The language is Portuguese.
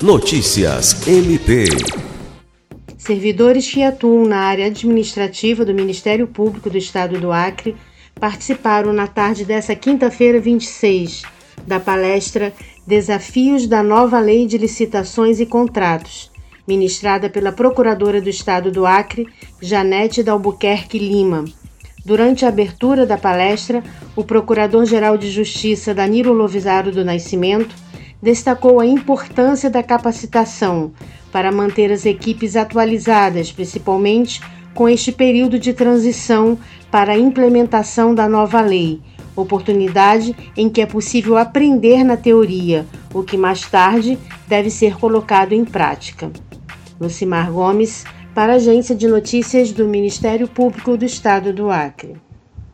Notícias MP. Servidores que atuam na área administrativa do Ministério Público do Estado do Acre participaram na tarde dessa quinta-feira, 26, da palestra Desafios da Nova Lei de Licitações e Contratos, ministrada pela Procuradora do Estado do Acre, Janete Dalbuquerque Lima. Durante a abertura da palestra, o Procurador-Geral de Justiça Danilo Lovisaro do Nascimento destacou a importância da capacitação para manter as equipes atualizadas, principalmente com este período de transição para a implementação da nova lei, oportunidade em que é possível aprender na teoria, o que mais tarde deve ser colocado em prática. Lucimar Gomes, para a Agência de Notícias do Ministério Público do Estado do Acre.